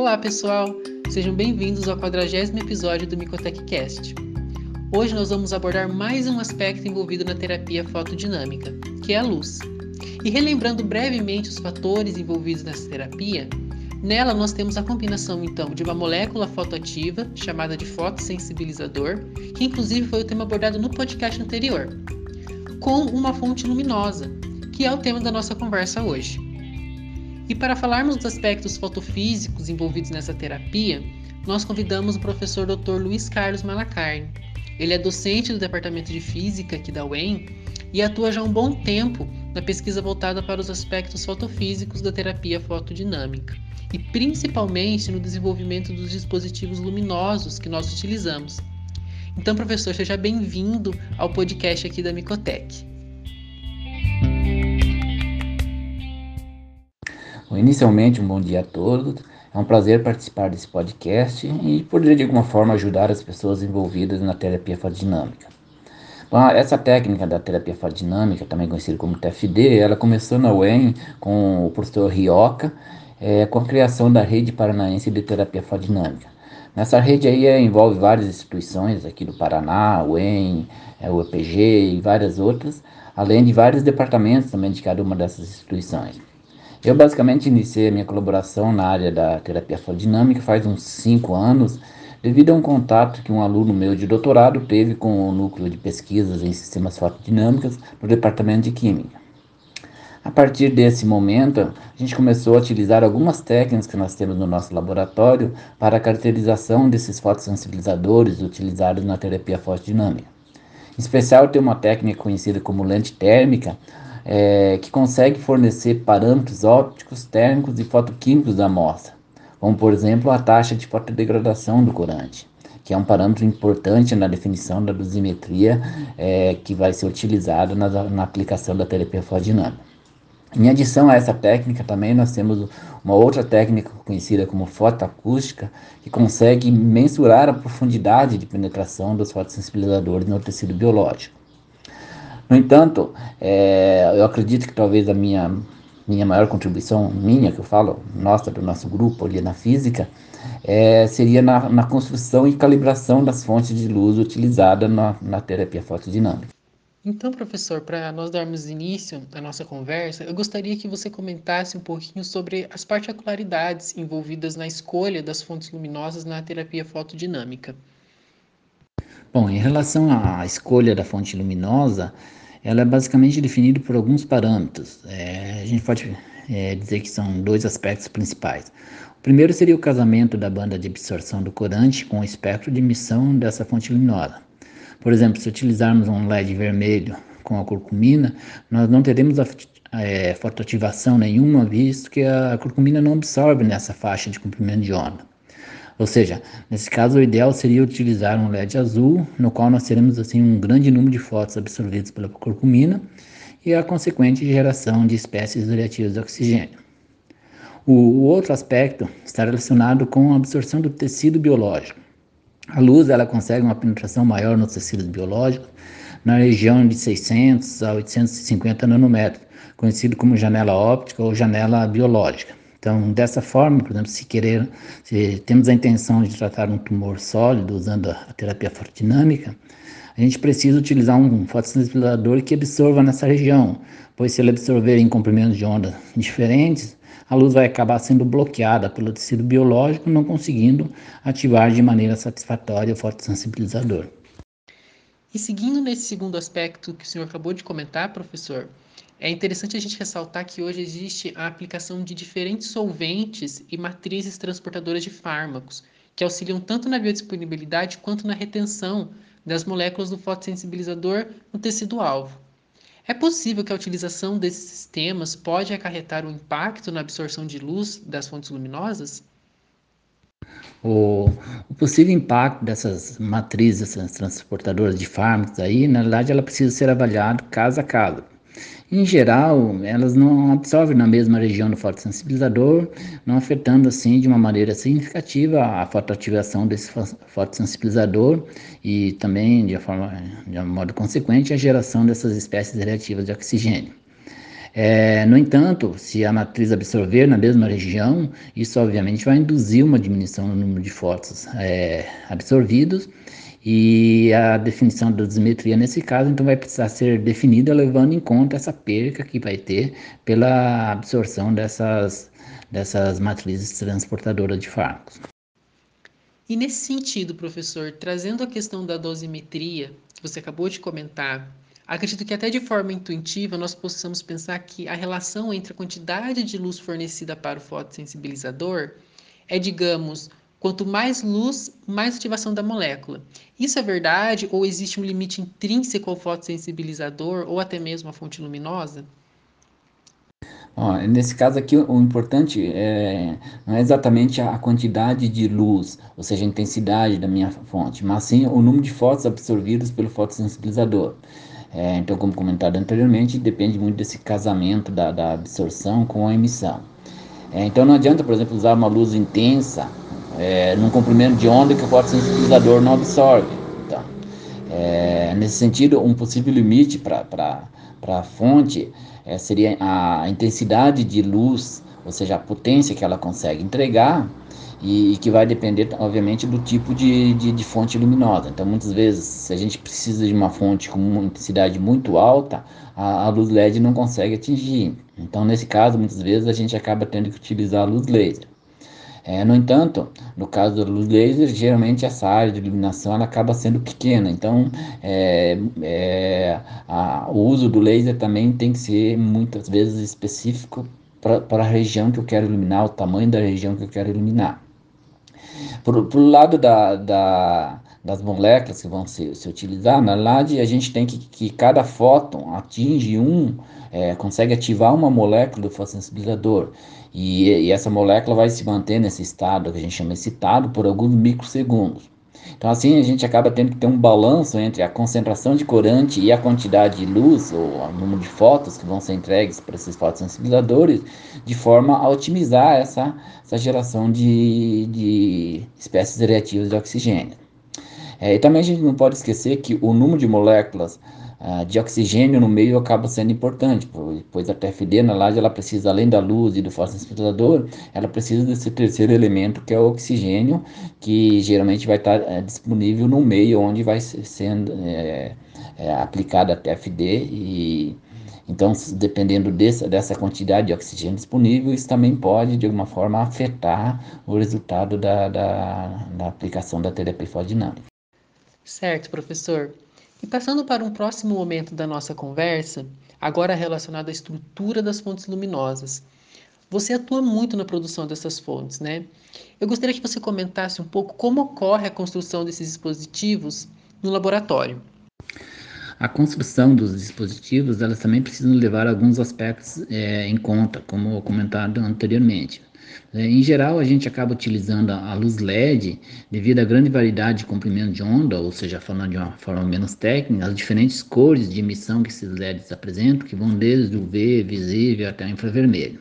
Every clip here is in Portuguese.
Olá, pessoal! Sejam bem-vindos ao 40 episódio do MicotechCast. Hoje nós vamos abordar mais um aspecto envolvido na terapia fotodinâmica, que é a luz. E relembrando brevemente os fatores envolvidos nessa terapia, nela nós temos a combinação então de uma molécula fotoativa, chamada de fotossensibilizador, que inclusive foi o tema abordado no podcast anterior, com uma fonte luminosa, que é o tema da nossa conversa hoje. E para falarmos dos aspectos fotofísicos envolvidos nessa terapia, nós convidamos o professor Dr. Luiz Carlos Malacarne. Ele é docente do Departamento de Física aqui da UEM e atua já há um bom tempo na pesquisa voltada para os aspectos fotofísicos da terapia fotodinâmica e principalmente no desenvolvimento dos dispositivos luminosos que nós utilizamos. Então, professor, seja bem-vindo ao podcast aqui da Micotec. Inicialmente, um bom dia a todos. É um prazer participar desse podcast e poder de alguma forma ajudar as pessoas envolvidas na terapia fotodinâmica. Bom, essa técnica da terapia fotodinâmica, também conhecida como TFD, ela começou na UEM com o professor Rioca, é, com a criação da rede paranaense de terapia fotodinâmica. Nessa rede aí é, envolve várias instituições aqui do Paraná, UEM, é, o EPG e várias outras, além de vários departamentos também de cada uma dessas instituições. Eu basicamente iniciei a minha colaboração na área da terapia fotodinâmica faz uns 5 anos, devido a um contato que um aluno meu de doutorado teve com o núcleo de pesquisas em sistemas fotodinâmicos no departamento de Química. A partir desse momento, a gente começou a utilizar algumas técnicas que nós temos no nosso laboratório para a caracterização desses fotossensibilizadores utilizados na terapia fotodinâmica. Em especial, tem uma técnica conhecida como lente térmica, é, que consegue fornecer parâmetros ópticos, térmicos e fotoquímicos da amostra, como por exemplo a taxa de fotodegradação do corante, que é um parâmetro importante na definição da dosimetria é, que vai ser utilizado na, na aplicação da terapia fotodinâmica. Em adição a essa técnica, também nós temos uma outra técnica conhecida como fotoacústica, que consegue mensurar a profundidade de penetração dos fotossensibilizadores no tecido biológico. No entanto, é, eu acredito que talvez a minha, minha maior contribuição, minha, que eu falo, nossa, do nosso grupo ali na física, é, seria na, na, construção e calibração das fontes de luz utilizadas na, na terapia fotodinâmica. Então, professor, para nós darmos início à nossa conversa, eu gostaria que você comentasse um pouquinho sobre as particularidades envolvidas na escolha das fontes luminosas na terapia fotodinâmica. Bom, em relação à escolha da fonte luminosa, ela é basicamente definida por alguns parâmetros. É, a gente pode é, dizer que são dois aspectos principais. O primeiro seria o casamento da banda de absorção do corante com o espectro de emissão dessa fonte luminosa. Por exemplo, se utilizarmos um LED vermelho com a curcumina, nós não teremos a é, fotoativação nenhuma, visto que a curcumina não absorve nessa faixa de comprimento de onda. Ou seja, nesse caso o ideal seria utilizar um LED azul, no qual nós teremos assim um grande número de fotos absorvidas pela curcumina e a consequente geração de espécies reativas de oxigênio. O, o outro aspecto está relacionado com a absorção do tecido biológico. A luz ela consegue uma penetração maior nos tecidos biológicos na região de 600 a 850 nanômetros, conhecido como janela óptica ou janela biológica. Então, dessa forma, por exemplo, se querer, se temos a intenção de tratar um tumor sólido usando a terapia fotodinâmica, a gente precisa utilizar um fotossensibilizador que absorva nessa região, pois se ele absorver em comprimentos de onda diferentes, a luz vai acabar sendo bloqueada pelo tecido biológico, não conseguindo ativar de maneira satisfatória o fotossensibilizador. E seguindo nesse segundo aspecto que o senhor acabou de comentar, professor, é interessante a gente ressaltar que hoje existe a aplicação de diferentes solventes e matrizes transportadoras de fármacos, que auxiliam tanto na biodisponibilidade quanto na retenção das moléculas do fotossensibilizador no tecido-alvo. É possível que a utilização desses sistemas pode acarretar um impacto na absorção de luz das fontes luminosas? O, possível impacto dessas matrizes, essas transportadoras de fármacos aí, na verdade, ela precisa ser avaliado caso a caso. Em geral, elas não absorvem na mesma região do fotossensibilizador, não afetando assim de uma maneira significativa a fotoativação desse fotossensibilizador e também de, forma, de um modo consequente a geração dessas espécies reativas de oxigênio. É, no entanto, se a matriz absorver na mesma região, isso obviamente vai induzir uma diminuição no número de fótons é, absorvidos e a definição da dosimetria nesse caso então vai precisar ser definida levando em conta essa perca que vai ter pela absorção dessas, dessas matrizes transportadoras de fármacos. E nesse sentido, professor, trazendo a questão da dosimetria que você acabou de comentar, acredito que até de forma intuitiva nós possamos pensar que a relação entre a quantidade de luz fornecida para o fotossensibilizador é, digamos, quanto mais luz, mais ativação da molécula. Isso é verdade ou existe um limite intrínseco ao fotossensibilizador ou até mesmo à fonte luminosa? Ó, nesse caso aqui, o importante é, não é exatamente a quantidade de luz, ou seja, a intensidade da minha fonte, mas sim o número de fótons absorvidos pelo fotossensibilizador. É, então, como comentado anteriormente, depende muito desse casamento da, da absorção com a emissão. É, então, não adianta, por exemplo, usar uma luz intensa é, num comprimento de onda que o fotossensibilizador não absorve. Então, é, nesse sentido, um possível limite para a fonte é, seria a intensidade de luz, ou seja, a potência que ela consegue entregar, e, e que vai depender, obviamente, do tipo de, de, de, fonte luminosa. Então, muitas vezes, se a gente precisa de uma fonte com uma intensidade muito alta, a, a luz LED não consegue atingir. Então, nesse caso, muitas vezes a gente acaba tendo que utilizar a luz laser. É, no entanto, no caso da luz laser, geralmente essa área de iluminação ela acaba sendo pequena, então é, é, a, o uso do laser também tem que ser muitas vezes específico para a região que eu quero iluminar, o tamanho da região que eu quero iluminar. Por, por lado da, da, das moléculas que vão se, se utilizar, na verdade, a gente tem que, que cada fóton atinge um, é, consegue ativar uma molécula do fotossensibilizador. E, e, essa molécula vai se manter nesse estado que a gente chama excitado por alguns microsegundos. Então, assim, a gente acaba tendo que ter um balanço entre a concentração de corante e a quantidade de luz, ou o número de fótons que vão ser entregues para esses fotossensibilizadores, de forma a otimizar essa, essa geração de, de espécies reativas de oxigênio. É, e também a gente não pode esquecer que o número de moléculas uh, de oxigênio no meio acaba sendo importante, pois a TFD na laje ela precisa, além da luz e do fotossensibilizador, ela precisa desse terceiro elemento que é o oxigênio, que geralmente vai estar é, disponível no meio onde vai sendo é, é, aplicada a TFD e então, dependendo dessa, dessa quantidade de oxigênio disponível, isso também pode, de alguma forma, afetar o resultado da, da, da aplicação da terapia fotodinâmica. Certo, professor. E passando para um próximo momento da nossa conversa, agora relacionado à estrutura das fontes luminosas. Você atua muito na produção dessas fontes, né? Eu gostaria que você comentasse um pouco como ocorre a construção desses dispositivos no laboratório. A construção dos dispositivos, elas também precisam levar alguns aspectos é, em conta, como comentado anteriormente. É, em geral, a gente acaba utilizando a luz LED devido à grande variedade de comprimento de onda, ou seja, falando de uma forma menos técnica, as diferentes cores de emissão que esses LEDs apresentam, que vão desde o V, visível, até o infravermelho.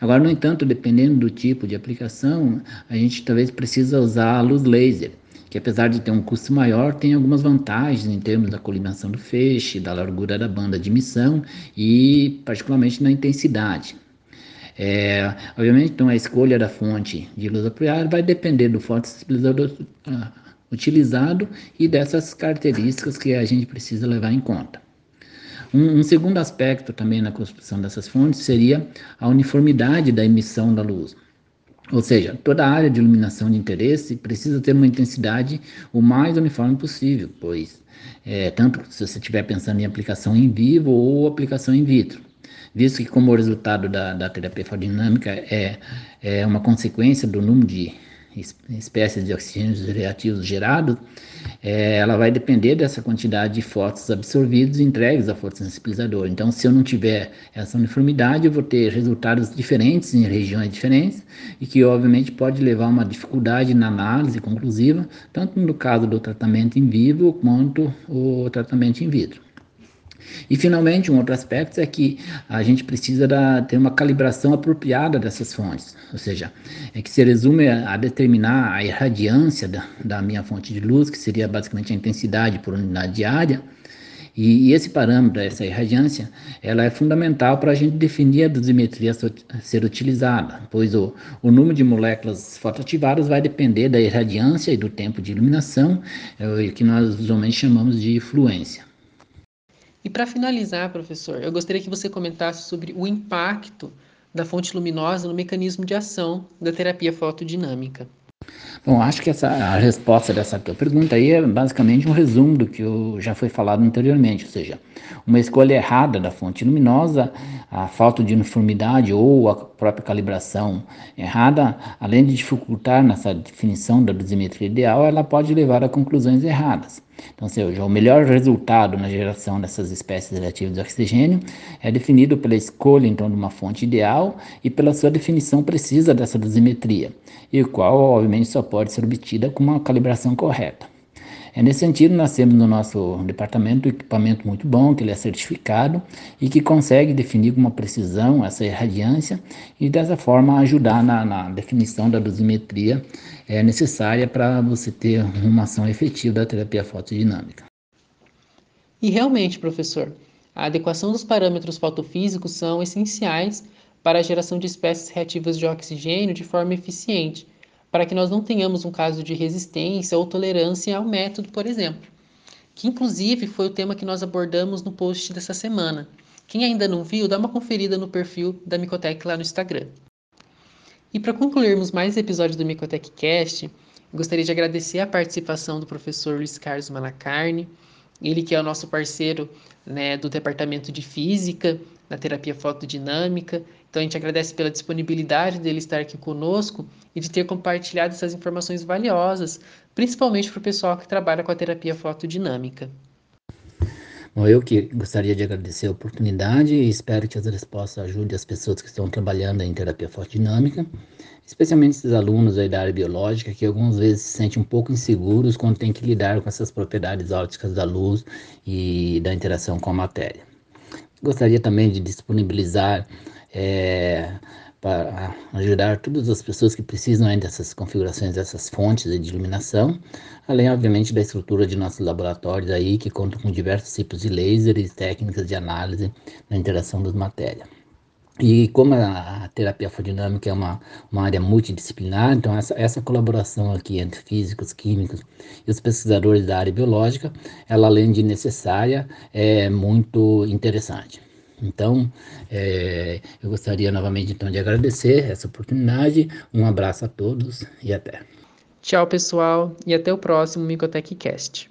Agora, no entanto, dependendo do tipo de aplicação, a gente talvez precisa usar a luz laser, que apesar de ter um custo maior, tem algumas vantagens em termos da colimação do feixe, da largura da banda de emissão e particularmente na intensidade. É, obviamente, então, a escolha da fonte de luz apoiada vai depender do fotossensibilizador uh, utilizado e dessas características que a gente precisa levar em conta. Um, um, segundo aspecto também na construção dessas fontes seria a uniformidade da emissão da luz. Ou seja, toda área de iluminação de interesse precisa ter uma intensidade o mais uniforme possível, pois é, tanto se você estiver pensando em aplicação em vivo ou aplicação in vitro visto que como resultado da, da terapia fotodinâmica é, é uma consequência do número de espécies de oxigênios reativos gerados, é, ela vai depender dessa quantidade de fótons absorvidos e entregues ao fotossensibilizador. Então, se eu não tiver essa uniformidade, eu vou ter resultados diferentes em regiões diferentes e que, obviamente, pode levar a uma dificuldade na análise conclusiva, tanto no caso do tratamento em vivo quanto o tratamento in vitro. E finalmente, um outro aspecto é que a gente precisa da, ter uma calibração apropriada dessas fontes, ou seja, é que se resume a, determinar a irradiância da, da minha fonte de luz, que seria basicamente a intensidade por unidade de área, E, e esse parâmetro, essa irradiância, ela é fundamental para a gente definir a dosimetria a ser utilizada, pois o, o número de moléculas fotoativadas vai depender da irradiância e do tempo de iluminação, é, que nós usualmente chamamos de fluência. E para finalizar, professor, eu gostaria que você comentasse sobre o impacto da fonte luminosa no mecanismo de ação da terapia fotodinâmica. Bom, acho que essa, a resposta dessa tua pergunta aí é basicamente um resumo do que eu, já foi falado anteriormente, ou seja, uma escolha errada da fonte luminosa, a falta de uniformidade ou a própria calibração errada, além de dificultar nessa definição da dosimetria ideal, ela pode levar a conclusões erradas. Então, seja, o melhor resultado na geração dessas espécies reativas de oxigênio é definido pela escolha então de uma fonte ideal e pela sua definição precisa dessa dosimetria, e qual obviamente só pode ser obtida com uma calibração correta. É nesse sentido, nós temos no nosso departamento um equipamento muito bom, que ele é certificado e que consegue definir com uma precisão essa irradiância e dessa forma ajudar na, na definição da dosimetria é, necessária para você ter uma ação efetiva da terapia fotodinâmica. E realmente, professor, a adequação dos parâmetros fotofísicos são essenciais para a geração de espécies reativas de oxigênio de forma eficiente para que nós não tenhamos um caso de resistência ou tolerância ao método, por exemplo, que inclusive foi o tema que nós abordamos no post dessa semana. Quem ainda não viu, dá uma conferida no perfil da Micotec lá no Instagram. E para concluirmos mais episódios do Micotec Cast, gostaria de agradecer a participação do professor Luiz Carlos Malacarne, ele que é o nosso parceiro né, do Departamento de Física, na terapia fotodinâmica. Então a gente agradece pela disponibilidade dele estar aqui conosco e de ter compartilhado essas informações valiosas, principalmente para o pessoal que trabalha com a terapia fotodinâmica. Bom, eu que gostaria de agradecer a oportunidade e espero que as respostas ajudem as pessoas que estão trabalhando em terapia fotodinâmica, especialmente esses alunos da área biológica que algumas vezes se sentem um pouco inseguros quando tem que lidar com essas propriedades ópticas da luz e da interação com a matéria. Gostaria também de disponibilizar é, para ajudar todas as pessoas que precisam ainda dessas configurações, dessas fontes de iluminação, além, obviamente, da estrutura de nossos laboratórios aí, que contam com diversos tipos de lasers e técnicas de análise na interação das matérias. E como a terapia fotodinâmica é uma, uma área multidisciplinar, então essa, essa colaboração aqui entre físicos, químicos e os pesquisadores da área biológica, ela além de necessária, é muito interessante. Então, é, eu gostaria novamente então de agradecer essa oportunidade. Um abraço a todos e até. Tchau, pessoal, e até o próximo Micotech Cast.